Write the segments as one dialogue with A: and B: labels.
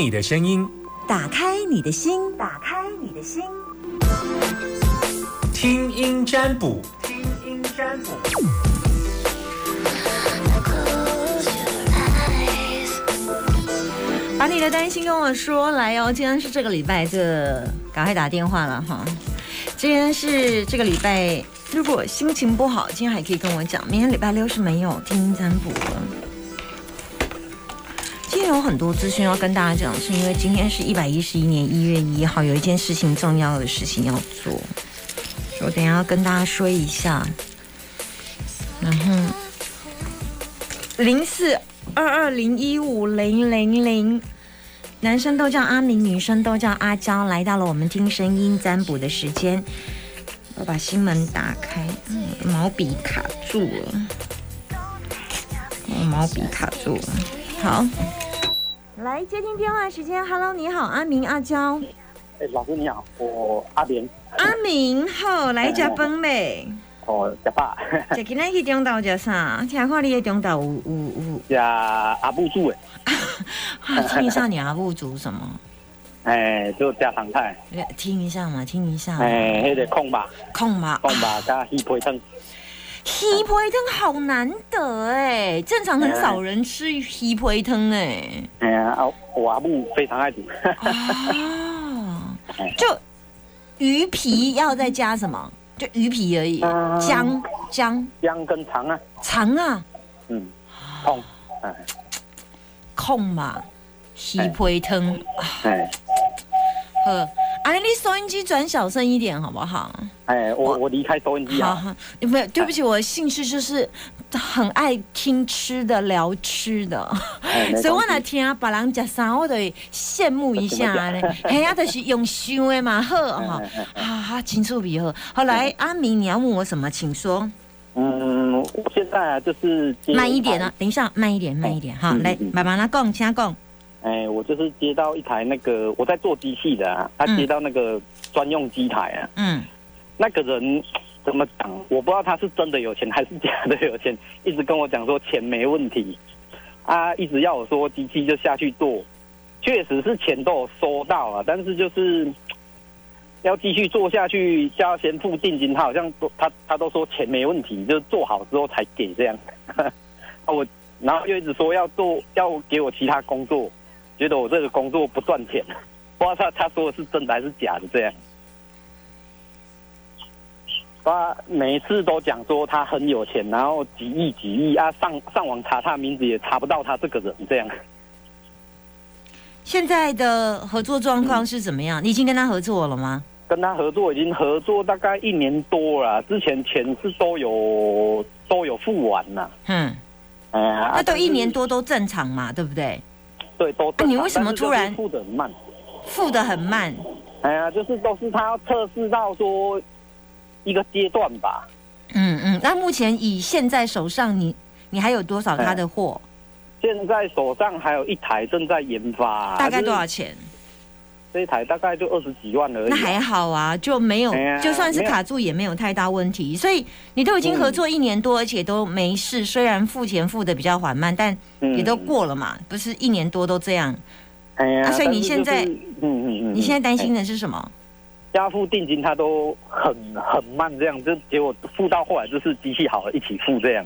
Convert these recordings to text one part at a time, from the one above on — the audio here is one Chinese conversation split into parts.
A: 你的声音，
B: 打开你的心，打开你的心，
A: 听音占卜，听音占卜。
B: 把你的担心跟我说来哦。今天是这个礼拜，这赶快打电话了哈。今天是这个礼拜，如果心情不好，今天还可以跟我讲。明天礼拜六是没有听音占卜了。今天有很多资讯要跟大家讲，是因为今天是一百一十一年一月一号，有一件事情重要的事情要做，我等下要跟大家说一下。然后零四二二零一五零零零，男生都叫阿明，女生都叫阿娇，来到了我们听声音占卜的时间。我把心门打开，嗯，毛笔卡住了，我毛笔卡住了。好，来接听电话时间。Hello，你好，阿明、阿娇。
C: 哎，老师你好，我阿莲。
B: 阿明好，来食饭嘞。
C: 哦，食饱。
B: 食今日去中岛食啥？听看你的中岛有有有。
C: 食阿母煮的。
B: 听一下你阿母煮什么？
C: 哎，就家常菜。
B: 听一下嘛，听一下。
C: 哎，那个空吧。
B: 空吧。
C: 空吧加稀皮汤。
B: 稀皮汤好难得哎，正常很少人吃稀皮汤哎。
C: 哎呀，我阿母非常爱煮。
B: 啊，就鱼皮要再加什么？就鱼皮而已，姜姜。
C: 姜跟肠啊，
B: 肠啊，
C: 嗯，痛，
B: 哎，控嘛，稀皮汤，
C: 哎，
B: 呵。哎，你收音机转小声一点好不好？
C: 哎，我我离开收音机啊。
B: 没有，对不起，我的兴趣就是很爱听吃的、聊吃的，所以我来听啊，别人食啥，我都羡慕一下嘞。哎呀，就是用想的嘛，好哈，哈哈，清楚比好。后来阿明，你要问我什么，请说。
C: 嗯，我现在啊，就是
B: 慢一点啊，等一下，慢一点，慢一点哈，来，慢慢来讲，请讲。
C: 哎，我就是接到一台那个，我在做机器的啊，他接到那个专用机台啊。嗯。那个人怎么讲？我不知道他是真的有钱还是假的有钱，一直跟我讲说钱没问题，啊，一直要我说机器就下去做，确实是钱都有收到了，但是就是要继续做下去，就要先付定金。他好像都他他都说钱没问题，就是做好之后才给这样。啊，我然后又一直说要做，要给我其他工作。觉得我这个工作不赚钱，不知道他他说的是真的还是假的这样。他每次都讲说他很有钱，然后几亿几亿啊，上上网查他名字也查不到他这个人这样。
B: 现在的合作状况是怎么样？你已经跟他合作了吗？
C: 跟他合作已经合作大概一年多了，之前钱是都有都有付完了。嗯，
B: 哎呀，那都一年多都正常嘛，对不对？
C: 对，都。
B: 你为什么突然
C: 付的很慢？
B: 付的很慢。
C: 哎呀，就是都是他要测试到说一个阶段吧。
B: 嗯嗯，那目前以现在手上你你还有多少他的货？
C: 现在手上还有一台正在研发。
B: 大概多少钱？
C: 这一台大概就二十几万而已。
B: 那还好啊，就没有，就算是卡住也没有太大问题。所以你都已经合作一年多，而且都没事。虽然付钱付的比较缓慢，但也都过了嘛，不是一年多都这样。
C: 哎呀，
B: 所以你现在，嗯嗯嗯，你现在担心的是什么？
C: 加付定金他都很很慢，这样就结果付到后来就是机器好了一起付这样。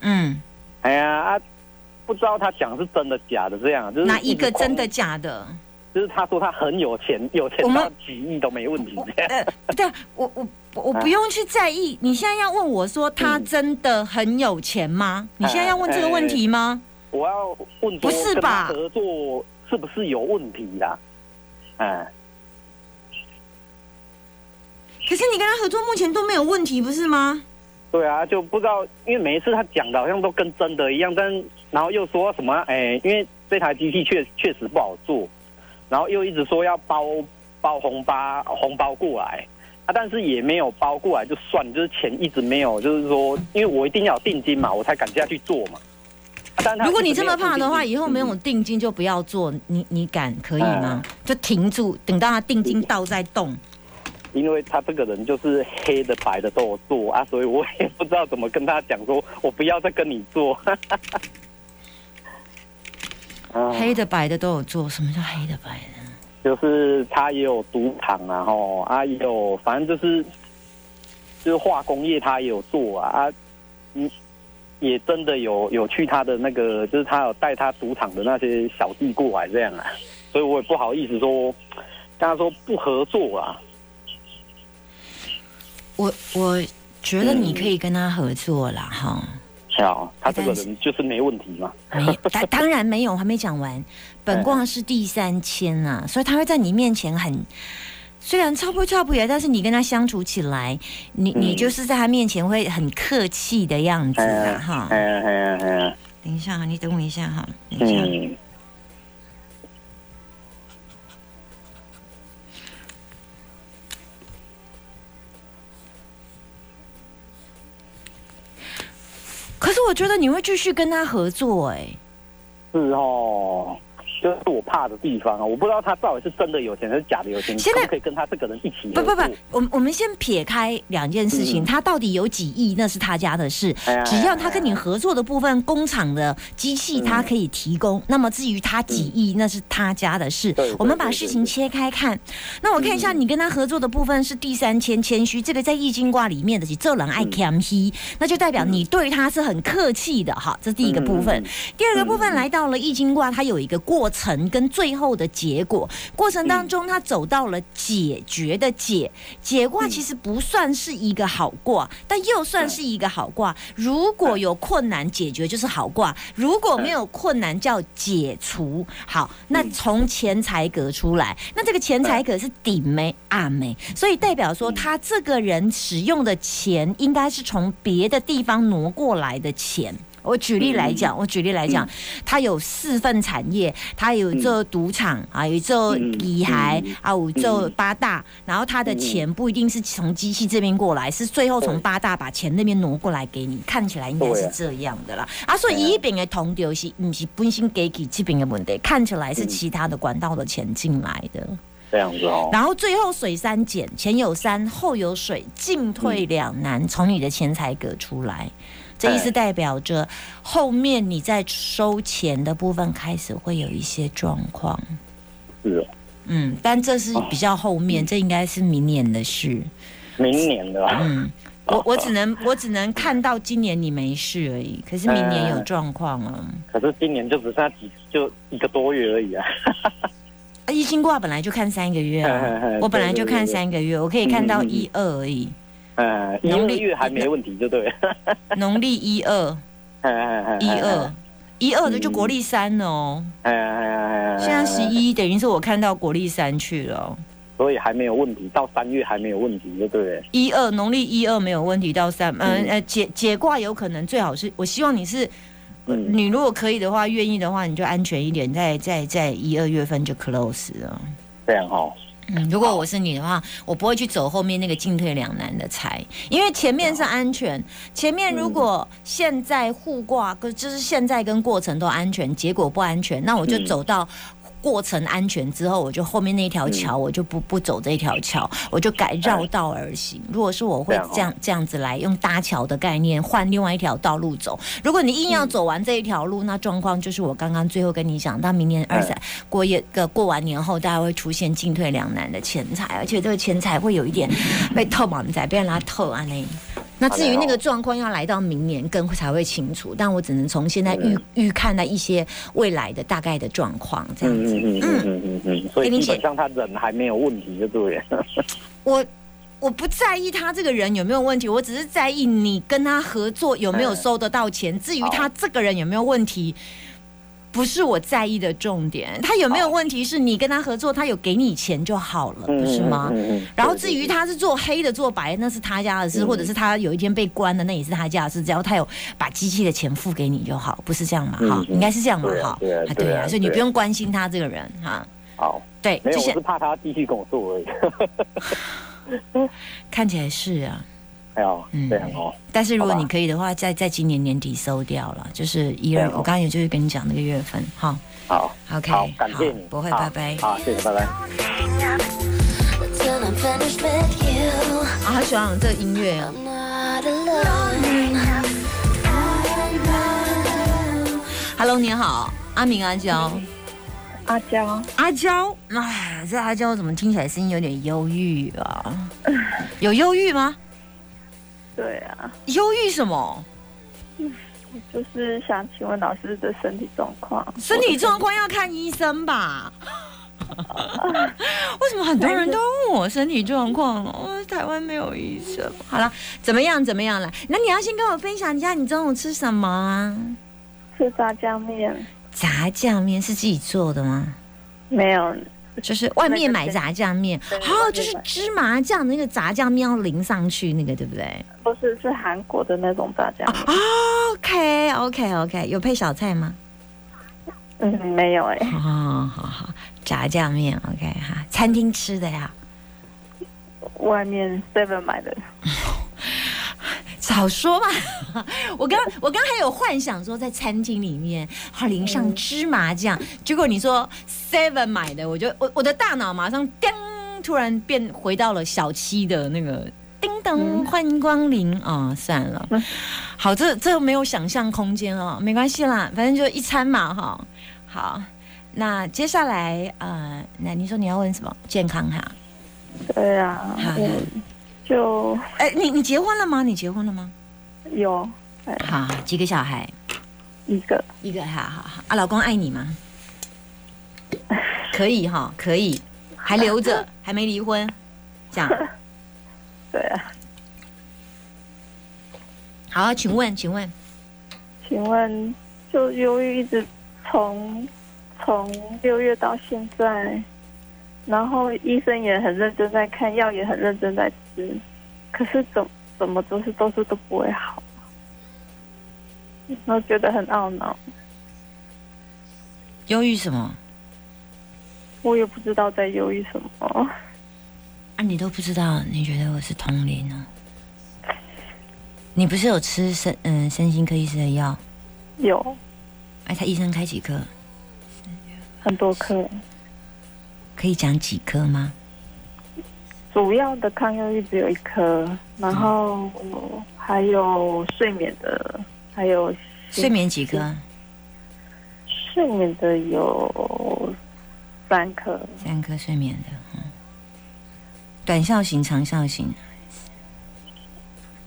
C: 嗯，哎呀啊，不知道他讲是真的假的这样，就是
B: 哪一个真的假的？
C: 就是他说他很有钱，有钱到几亿都没问题。呃，
B: 对，我我我不用去在意。你现在要问我说他真的很有钱吗？你现在要问这个问题吗？
C: 我要问，
B: 不是吧？
C: 合作是不是有问题的？哎，
B: 可是你跟他合作目前都没有问题，不是吗？
C: 对啊，就不知道，因为每一次他讲的好像都跟真的一样，但然后又说什么？哎，因为这台机器确确实不好做。然后又一直说要包包红包红包过来啊，但是也没有包过来就算，就是钱一直没有，就是说，因为我一定要有定金嘛，我才敢下去做嘛。
B: 但如果你这么怕的话，以后没有定金就不要做，你你敢可以吗？就停住，等到他定金到再动。
C: 因为他这个人就是黑的白的都有做啊，所以我也不知道怎么跟他讲，说我不要再跟你做。
B: 黑的白的都有做。什么叫黑的白的？
C: 就是他也有赌场啊，吼啊也有，反正就是就是化工业他也有做啊啊，嗯，也真的有有去他的那个，就是他有带他赌场的那些小弟过来这样啊，所以我也不好意思说跟他说不合作啊。
B: 我我觉得你可以跟他合作啦哈。
C: 好，他这个人就是没问题嘛。
B: 没，当 当然没有，还没讲完。本卦是第三千啊，所以他会在你面前很，虽然超不超不也，但是你跟他相处起来，你你就是在他面前会很客气的样子啊，哈。
C: 嗯嗯嗯。
B: 等一下，你等我一下哈。嗯。可是我觉得你会继续跟他合作，哎，
C: 是哦。就是我怕的地方啊！我不知道他到底是真的有钱还是假的有钱。现在可以跟他这个人一起。
B: 不不不，我我们先撇开两件事情，他到底有几亿那是他家的事。只要他跟你合作的部分，工厂的机器他可以提供。那么至于他几亿，那是他家的事。我们把事情切开看。那我看一下你跟他合作的部分是第三千谦虚，这个在易经卦里面的是这人爱谦虚，那就代表你对他是很客气的哈。这是第一个部分。第二个部分来到了易经卦，它有一个过。程跟最后的结果。过程当中，他走到了解决的解解卦，其实不算是一个好卦，但又算是一个好卦。如果有困难解决就是好卦，如果没有困难叫解除。好，那从钱财格出来，那这个钱财格是顶没暗没，所以代表说他这个人使用的钱应该是从别的地方挪过来的钱。我举例来讲，我举例来讲，他有四份产业，他有做赌场啊，有做乙海啊，有做八大，然后他的钱不一定是从机器这边过来，是最后从八大把钱那边挪过来给你，看起来应该是这样的啦。啊，所以一边的同丢是不是本身给给这边的问题，看起来是其他的管道的钱进来的，
C: 这样子哦。
B: 然后最后水三减，前有山，后有水，进退两难，从你的钱财格出来。这意思代表着后面你在收钱的部分开始会有一些状况，
C: 是，哦
B: 嗯，但这是比较后面，这应该是明年的事。
C: 明年的，
B: 嗯，我我只能我只能看到今年你没事而已，可是明年有状况啊。
C: 可是今年就只剩下几就一个多月而已啊。
B: 啊，一经卦本来就看三个月啊，我本来就看三个月，我可以看到一二而已。
C: 嗯，农历月还没问题，就对。
B: 农历一二，一二，一二的就国历三哦。哎呀现在十一，等于是我看到国历三去了。
C: 所以还没有问题，到三月还没有问题，就对。
B: 一二，农历一二没有问题，到三，嗯呃解解卦有可能最好是，我希望你是，你如果可以的话，愿意的话，你就安全一点，在在在一二月份就 close 了。
C: 这样哈。
B: 嗯，如果我是你的话，我不会去走后面那个进退两难的财，因为前面是安全。前面如果现在互挂，跟就是现在跟过程都安全，结果不安全，那我就走到。过程安全之后，我就后面那条桥，我就不不走这条桥，我就改绕道而行。如果是我会这样这样子来用搭桥的概念换另外一条道路走。如果你硬要走完这一条路，那状况就是我刚刚最后跟你讲，到明年二三过夜个过完年后，大家会出现进退两难的钱财，而且这个钱财会有一点被透满在被人拉透啊那。那至于那个状况要来到明年更才会清楚，但我只能从现在预预看到一些未来的大概的状况这样子。嗯嗯
C: 嗯嗯所以基本上他人还没有问题，就对。
B: 我我不在意他这个人有没有问题，我只是在意你跟他合作有没有收得到钱。至于他这个人有没有问题。不是我在意的重点，他有没有问题？是你跟他合作，他有给你钱就好了，不是吗？然后至于他是做黑的做白，那是他家的事，或者是他有一天被关了，那也是他家的事。只要他有把机器的钱付给你就好，不是这样嘛？哈，应该是这样嘛？哈，对啊，所以你不用关心他这个人哈。
C: 好，
B: 对，
C: 没有，我是怕他继续跟我做而已。
B: 看起来是啊。
C: 哎呦，这样哦。
B: 但是如果你可以的话，在在今年年底收掉了，就是一二。我刚刚也就是跟你讲那个月份，
C: 哈。好
B: ，OK，
C: 好，感谢你，
B: 不会，拜拜。
C: 好，谢谢，拜拜。
B: 啊，好喜欢这个音乐啊。Hello，你好。阿明、阿娇、
D: 阿娇、
B: 阿娇，哎，这阿娇怎么听起来声音有点忧郁啊？有忧郁吗？
D: 对啊。
B: 忧郁什么？
D: 嗯就是想请问老师的身体状况。
B: 身体状况要看医生吧？为什么很多人都问我身体状况？哦，台湾没有医生。好了，怎么样？怎么样了？那你要先跟我分享一下你中午吃什么啊？
D: 吃炸酱面。
B: 炸酱面是自己做的吗？
D: 没有，
B: 就是外面买炸酱面。哦，就是芝麻酱那个炸酱面要淋上去那个，对不对？
D: 不是，是韩国的那种炸酱。
B: OK，OK，OK，有配小菜吗？
D: 嗯，没有哎。
B: 哦，好好，炸酱面，OK 哈，餐厅吃的呀？
D: 外面 seven 买的。
B: 早说嘛！我刚我刚还有幻想说在餐厅里面好淋上芝麻酱，结果你说 seven 买的，我就我我的大脑马上叮，突然变回到了小七的那个叮当，欢迎光临啊！算了，好，这这没有想象空间哦，没关系啦，反正就一餐嘛哈。好，那接下来呃，那你说你要问什么？健康哈？
D: 对啊。好。就
B: 哎，你你结婚了吗？你结婚了吗？
D: 有。
B: 好，几个小孩？
D: 一个。
B: 一个，好好好。啊，老公爱你吗？可以哈，可以，还留着，还没离婚，这样。
D: 对啊。
B: 好，请问，请问，
D: 请问，就忧郁一直从从六月到现在。然后医生也很认真在看，药也很认真在吃，可是怎怎么都是都是都不会好，然后觉得很懊恼。
B: 忧郁什么？
D: 我也不知道在忧郁什么。
B: 啊，你都不知道？你觉得我是通灵呢？你不是有吃身嗯身心科医师的药？
D: 有。
B: 哎，他医生开几颗？
D: 很多颗。
B: 可以讲几颗吗？
D: 主要的抗忧郁只有一颗，然后还有睡眠的，还有
B: 睡眠几颗？
D: 睡眠的有三颗，
B: 三颗睡眠的，嗯，短效型、长效型，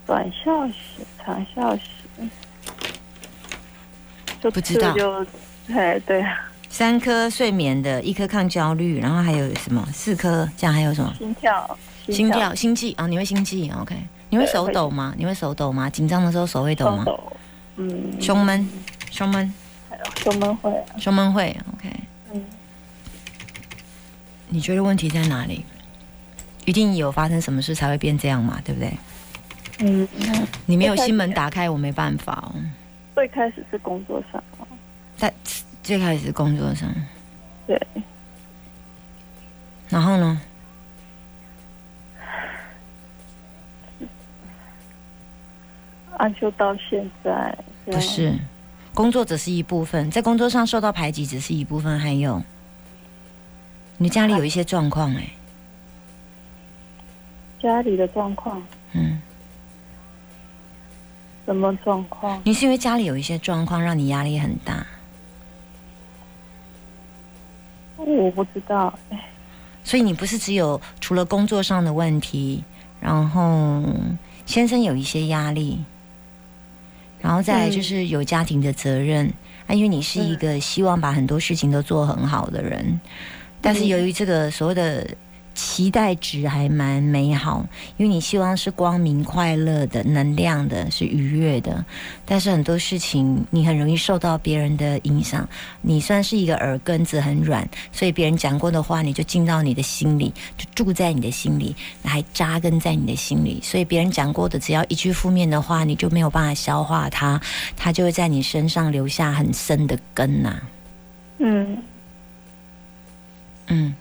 D: 短效型、长效型，就
B: 不知道，
D: 就哎，对啊。
B: 三颗睡眠的，一颗抗焦虑，然后还有什么？四颗，这样还有什么？
D: 心跳，
B: 心跳，心悸啊！你会心悸？OK？你会手抖吗？你会手抖吗？紧张的时候手会抖吗？嗯。胸闷，胸闷，
D: 胸闷会，
B: 胸闷会，OK？嗯。你觉得问题在哪里？一定有发生什么事才会变这样嘛？对不对？嗯。你没有心门打开，我没办法哦。
D: 最开始是工作上，
B: 在。最开始工作上，
D: 对，
B: 然后呢？
D: 啊，就到现在，
B: 不是，工作只是一部分，在工作上受到排挤只是一部分，还有，你家里有一些状况哎，
D: 家里的状况，嗯，什么状况？
B: 你是因为家里有一些状况，让你压力很大。
D: 我不知道，
B: 所以你不是只有除了工作上的问题，然后先生有一些压力，然后再来就是有家庭的责任啊，因为你是一个希望把很多事情都做很好的人，但是由于这个所谓的。期待值还蛮美好，因为你希望是光明、快乐的、能量的，是愉悦的。但是很多事情你很容易受到别人的影响，你算是一个耳根子很软，所以别人讲过的话你就进到你的心里，就住在你的心里，还扎根在你的心里。所以别人讲过的只要一句负面的话，你就没有办法消化它，它就会在你身上留下很深的根呐。嗯嗯，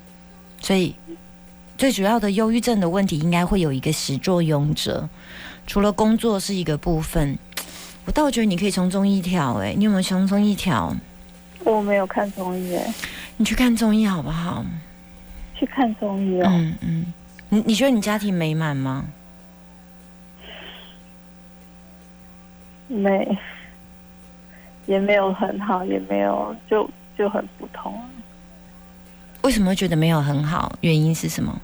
B: 所以。最主要的忧郁症的问题，应该会有一个始作俑者。除了工作是一个部分，我倒觉得你可以从中医调。哎，你有没有从中医调？
D: 我没有看中医。哎，
B: 你去看中医好不好？
D: 去看中医哦。嗯
B: 嗯。你你觉得你家庭美满吗？
D: 没。也没有很好，也没有就就很普通。
B: 为什么会觉得没有很好？原因是什么？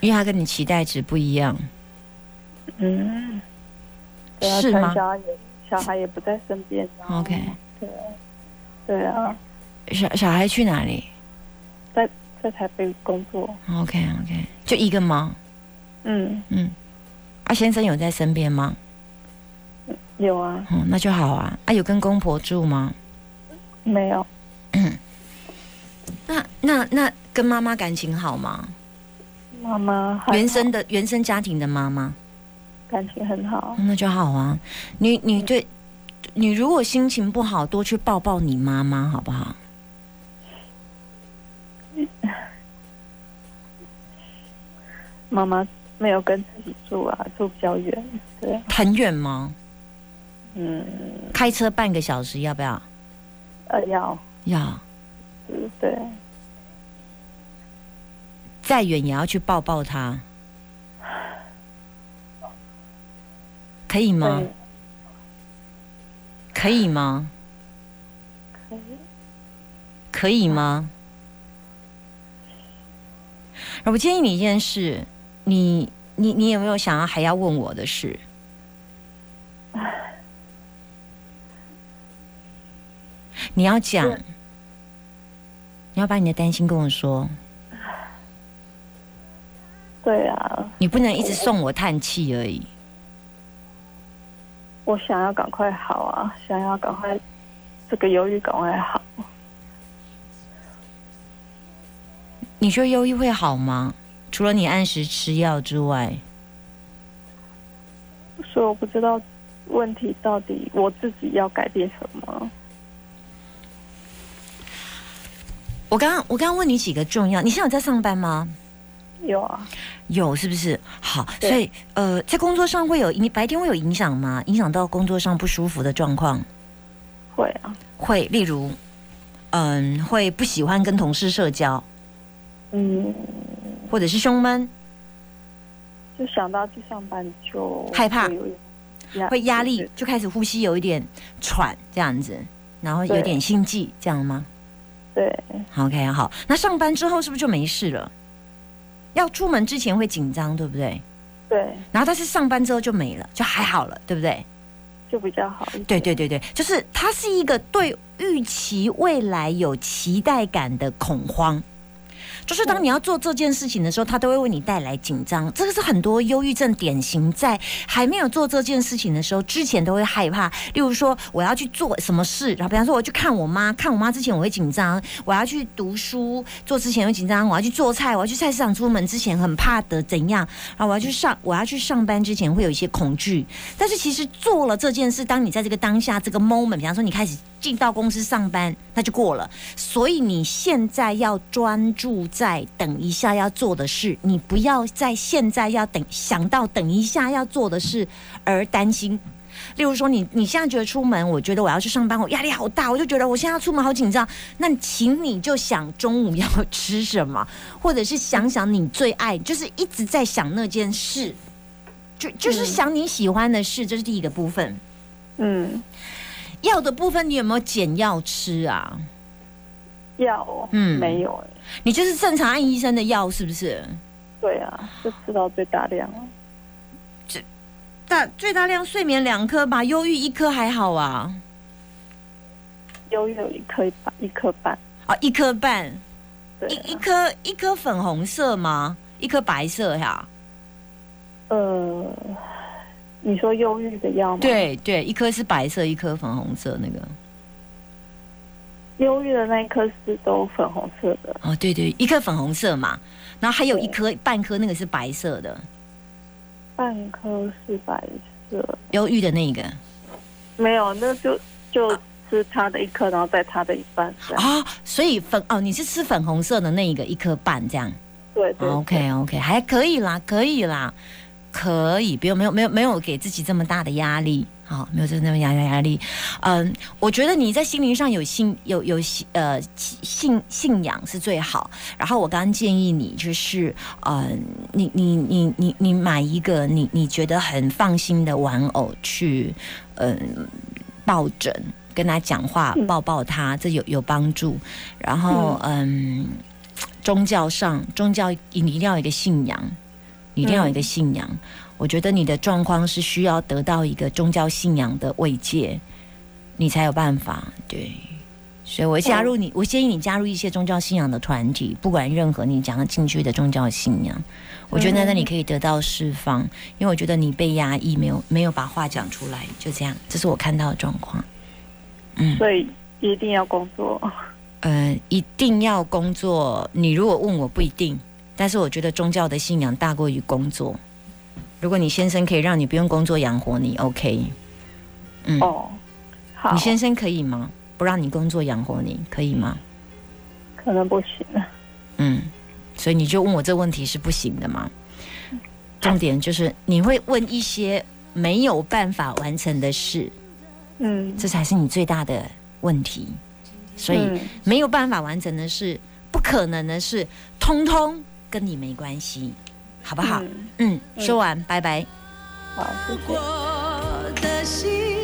B: 因为他跟你期待值不一样。
D: 嗯，
B: 是吗？
D: 小孩也小孩也不在身边。
B: OK，
D: 对，对啊。
B: 小小孩去哪里？
D: 在在台北工作。
B: OK OK，就一个吗？
D: 嗯
B: 嗯。啊，先生有在身边吗？
D: 有啊。
B: 嗯，那就好啊。啊，有跟公婆住吗？
D: 没有。
B: 嗯。那那那跟妈妈感情好吗？
D: 妈妈
B: 原生的原生家庭的妈妈
D: 感情很好，
B: 那就好啊。你你对，你如果心情不好，多去抱抱你妈妈，好不好？
D: 妈妈没有跟自己住啊，住比较远，对。
B: 很远吗？
D: 嗯。
B: 开车半个小时，要不要？
D: 呃，要。
B: 要。
D: 嗯，对。
B: 再远也要去抱抱他，可以吗？可以吗？
D: 可以。
B: 可以吗？我建议你一件事，你你你有没有想要还要问我的事？你要讲，你要把你的担心跟我说。
D: 对啊，
B: 你不能一直送我叹气而已。
D: 我想要赶快好啊，想要赶快这个忧郁赶快好。
B: 你说忧郁会好吗？除了你按时吃药之外，
D: 所以我不知道问题到底我自己要改变什么。
B: 我刚刚我刚刚问你几个重要，你现在有在上班吗？
D: 有啊，
B: 有是不是？好，所以呃，在工作上会有你白天会有影响吗？影响到工作上不舒服的状况？
D: 会啊，
B: 会。例如，嗯，会不喜欢跟同事社交，
D: 嗯，
B: 或者是胸闷，
D: 就想到去上班就
B: 害怕，会压力，就开始呼吸有一点喘这样子，然后有点心悸这样吗？
D: 对
B: ，OK，好，那上班之后是不是就没事了？要出门之前会紧张，对不对？
D: 对。
B: 然后但是上班之后就没了，就还好了，对不对？
D: 就比较好一点。
B: 对对对对，就是它是一个对预期未来有期待感的恐慌。就是当你要做这件事情的时候，他都会为你带来紧张。这个是很多忧郁症典型，在还没有做这件事情的时候，之前都会害怕。例如说，我要去做什么事，然后比方说，我去看我妈，看我妈之前我会紧张；我要去读书做之前会紧张；我要去做菜，我要去菜市场出门之前很怕的怎样；然后我要去上我要去上班之前会有一些恐惧。但是其实做了这件事，当你在这个当下这个 moment，比方说你开始。进到公司上班，那就过了。所以你现在要专注在等一下要做的事，你不要在现在要等想到等一下要做的事而担心。例如说，你你现在觉得出门，我觉得我要去上班，我压力好大，我就觉得我现在要出门好紧张。那请你就想中午要吃什么，或者是想想你最爱，就是一直在想那件事，就就是想你喜欢的事，这是第一个部分。嗯。药的部分，你有没有减药吃啊？
D: 药，嗯，没有哎。
B: 你就是正常按医生的药，是不是？
D: 对啊，就吃到最大量。
B: 最大最大量睡眠两颗吧，忧郁一颗还好啊。
D: 忧郁有一颗半，一颗半
B: 啊，一颗半。一一颗一颗粉红色吗？一颗白色呀？
D: 呃。你说忧郁的药吗？
B: 对对，一颗是白色，一颗粉红色。那个
D: 忧郁的那一颗是都粉红色的。
B: 哦，对对，一颗粉红色嘛，然后还有一颗半颗，那个是白色的。
D: 半颗是白色。
B: 忧郁的那个
D: 没有，那就就吃它的一颗，然后再它的一半。
B: 啊，所以粉哦，你是吃粉红色的那一个一颗半这样。
D: 对对。
B: OK OK，还可以啦，可以啦。可以，不用没有没有没有给自己这么大的压力，好，没有这么压压压力。嗯，我觉得你在心灵上有信有有信呃信信仰是最好。然后我刚刚建议你就是，嗯，你你你你你买一个你你觉得很放心的玩偶去，嗯，抱枕，跟他讲话，抱抱他，这有有帮助。然后，嗯，宗教上，宗教你一定要有一个信仰，你一定要有一个信仰。我觉得你的状况是需要得到一个宗教信仰的慰藉，你才有办法。对，所以我加入你，我建议你加入一些宗教信仰的团体，不管任何你讲要进去的宗教信仰，我觉得那你可以得到释放，因为我觉得你被压抑，没有没有把话讲出来，就这样，这是我看到的状况。
E: 嗯，所以一定要工作。
B: 呃，一定要工作。你如果问我不一定，但是我觉得宗教的信仰大过于工作。如果你先生可以让你不用工作养活你，OK？
E: 嗯，哦，好，
B: 你先生可以吗？不让你工作养活你，可以吗？
E: 可能不行。
B: 嗯，所以你就问我这问题是不行的吗？重点就是你会问一些没有办法完成的事，
E: 嗯，
B: 这才是你最大的问题。所以没有办法完成的事，不可能的事，通通跟你没关系。好不好？嗯，说完，拜拜。
E: 好，谢谢。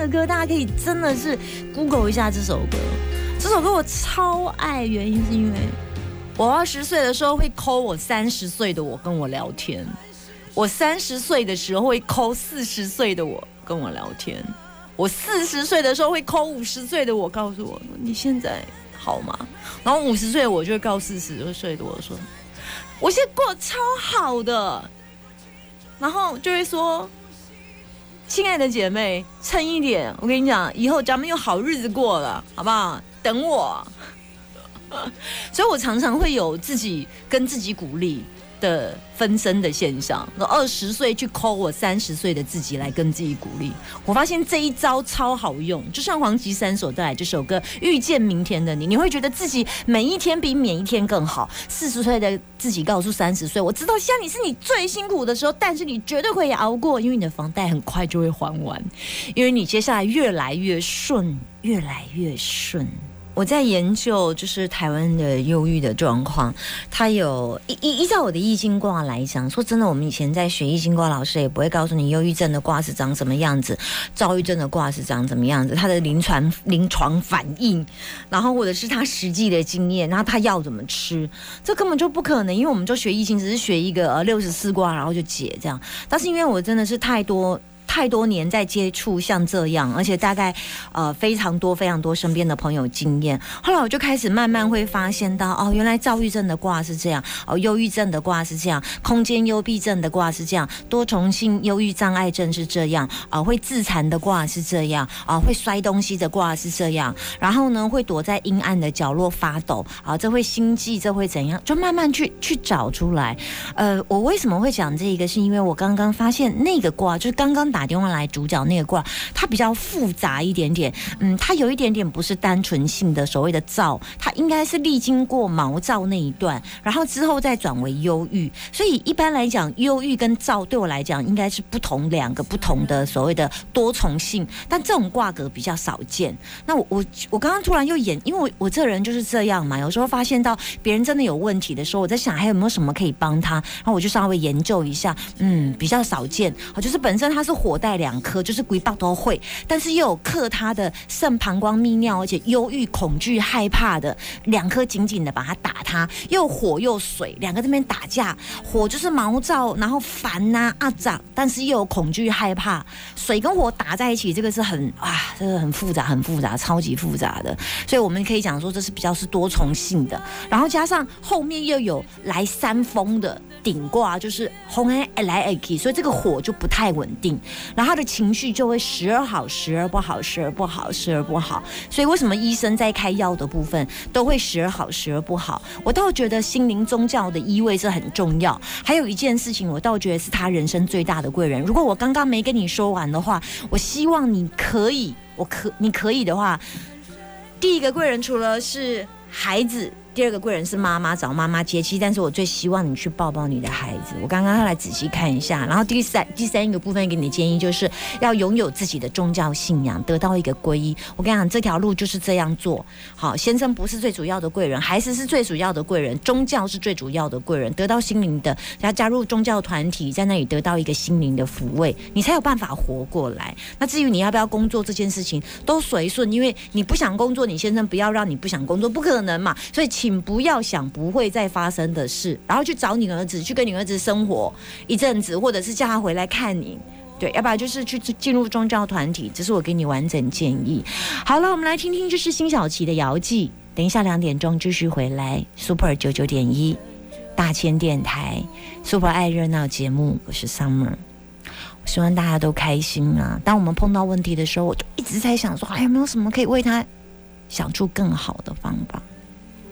B: 的歌，大家可以真的是 Google 一下这首歌。这首歌我超爱，原因是因为我二十岁的时候会抠我三十岁的我跟我聊天，我三十岁的时候会抠四十岁的我跟我聊天，我四十岁的时候会抠五十岁的我，告诉我你现在好吗？然后五十岁我就会告四十岁的我说，我现在过超好的。然后就会说：“亲爱的姐妹，撑一点！我跟你讲，以后咱们有好日子过了，好不好？等我。”所以，我常常会有自己跟自己鼓励。的分身的现象，我二十岁去抠我三十岁的自己来跟自己鼓励，我发现这一招超好用。就像黄绮珊所带来这首歌《遇见明天的你》，你会觉得自己每一天比每一天更好。四十岁的自己告诉三十岁，我知道现在你是你最辛苦的时候，但是你绝对会熬过，因为你的房贷很快就会还完，因为你接下来越来越顺，越来越顺。我在研究就是台湾的忧郁的状况，它有依依依照我的易经卦来讲，说真的，我们以前在学易经卦，老师也不会告诉你忧郁症的卦是长什么样子，躁郁症的卦是长什么样子，它的临床临床反应，然后或者是他实际的经验，然后他要怎么吃，这根本就不可能，因为我们就学易经，只是学一个呃六十四卦，然后就解这样。但是因为我真的是太多。太多年在接触像这样，而且大概呃非常多非常多身边的朋友经验。后来我就开始慢慢会发现到，哦，原来躁郁症的卦是这样，哦，忧郁症的卦是这样，空间幽闭症的卦是这样，多重性忧郁障碍症是这样，啊，会自残的卦是这样，啊，会摔东西的卦是这样，然后呢，会躲在阴暗的角落发抖，啊，这会心悸，这会怎样？就慢慢去去找出来。呃，我为什么会讲这个？是因为我刚刚发现那个卦，就是刚刚打打电话来主角那个卦，它比较复杂一点点。嗯，它有一点点不是单纯性的所谓的躁，它应该是历经过毛躁那一段，然后之后再转为忧郁。所以一般来讲，忧郁跟躁对我来讲应该是不同两个不同的所谓的多重性，但这种卦格比较少见。那我我我刚刚突然又演，因为我我这人就是这样嘛，有时候发现到别人真的有问题的时候，我在想还有没有什么可以帮他，然后我就稍微研究一下，嗯，比较少见。好，就是本身他是火带两颗，就是鬼爆都会，但是又有克他的肾、膀胱、泌尿，而且忧郁、恐惧、害怕的两颗紧紧的把它打他，又火又水，两个这边打架，火就是毛躁，然后烦呐啊长，但是又有恐惧害怕，水跟火打在一起，这个是很啊，这个很复杂，很复杂，超级复杂的，所以我们可以讲说这是比较是多重性的，然后加上后面又有来三风的顶卦，就是红黑来 A K，所以这个火就不太稳定，然后他的情绪就会时而好，时而不好，时而不好，时而不好，所以为什么医生在开药的部分都会时而好，时而不好？我倒觉得心灵宗教的意味是很重要。还有一件事情，我倒觉得是他人生最大的贵人。如果我刚刚没跟你说完的话，我希望你可以，我可你可以的话，第一个贵人除了是孩子。第二个贵人是妈妈，找妈妈接妻，但是我最希望你去抱抱你的孩子。我刚刚要来仔细看一下，然后第三第三一个部分给你的建议，就是要拥有自己的宗教信仰，得到一个皈依。我跟你讲，这条路就是这样做。好，先生不是最主要的贵人，孩子是最主要的贵人，宗教是最主要的贵人。得到心灵的，要加入宗教团体，在那里得到一个心灵的抚慰，你才有办法活过来。那至于你要不要工作这件事情，都随顺，因为你不想工作，你先生不要让你不想工作，不可能嘛。所以。请不要想不会再发生的事，然后去找你儿子，去跟你儿子生活一阵子，或者是叫他回来看你，对，要不然就是去进入宗教团体。这是我给你完整建议。好了，我们来听听就是辛晓琪的遥记。等一下两点钟继续回来，Super 九九点一大千电台，Super 爱热闹节目，我是 Summer，我希望大家都开心啊。当我们碰到问题的时候，我就一直在想说，还有没有什么可以为他想出更好的方法。